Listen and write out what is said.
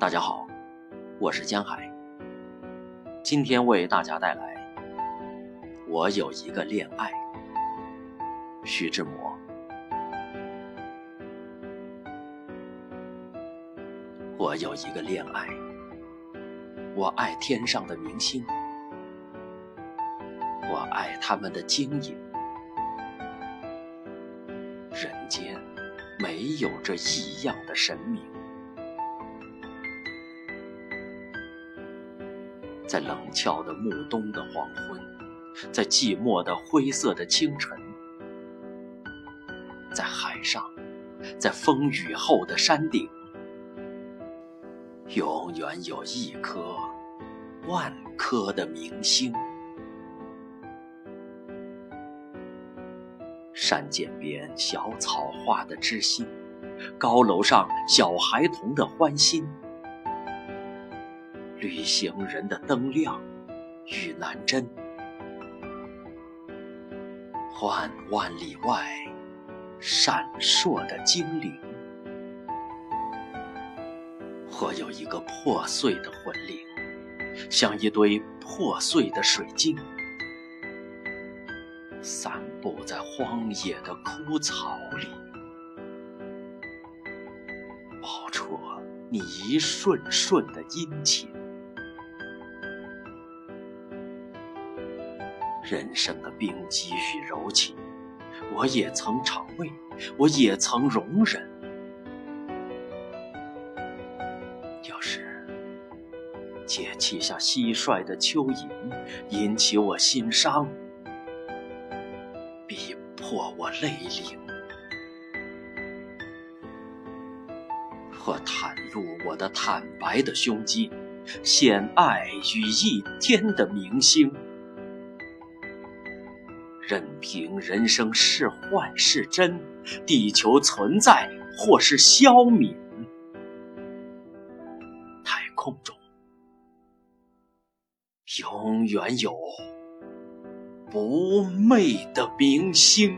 大家好，我是江海。今天为大家带来《我有一个恋爱》，徐志摩。我有一个恋爱，我爱天上的明星，我爱他们的晶莹。人间没有这异样的神明。在冷峭的暮冬的黄昏，在寂寞的灰色的清晨，在海上，在风雨后的山顶，永远有一颗万颗的明星。山涧边小草花的知心，高楼上小孩童的欢心。旅行人的灯亮与南针，幻万里外闪烁的精灵。或有一个破碎的魂灵，像一堆破碎的水晶，散布在荒野的枯草里，报出你一瞬瞬的殷勤。人生的冰肌与柔情，我也曾尝味，我也曾容忍。要是解气像蟋蟀的蚯蚓，引起我心伤，逼迫我泪淋，或袒露我的坦白的胸襟，献爱与一天的明星。任凭人生是幻是真，地球存在或是消泯，太空中永远有不昧的明星。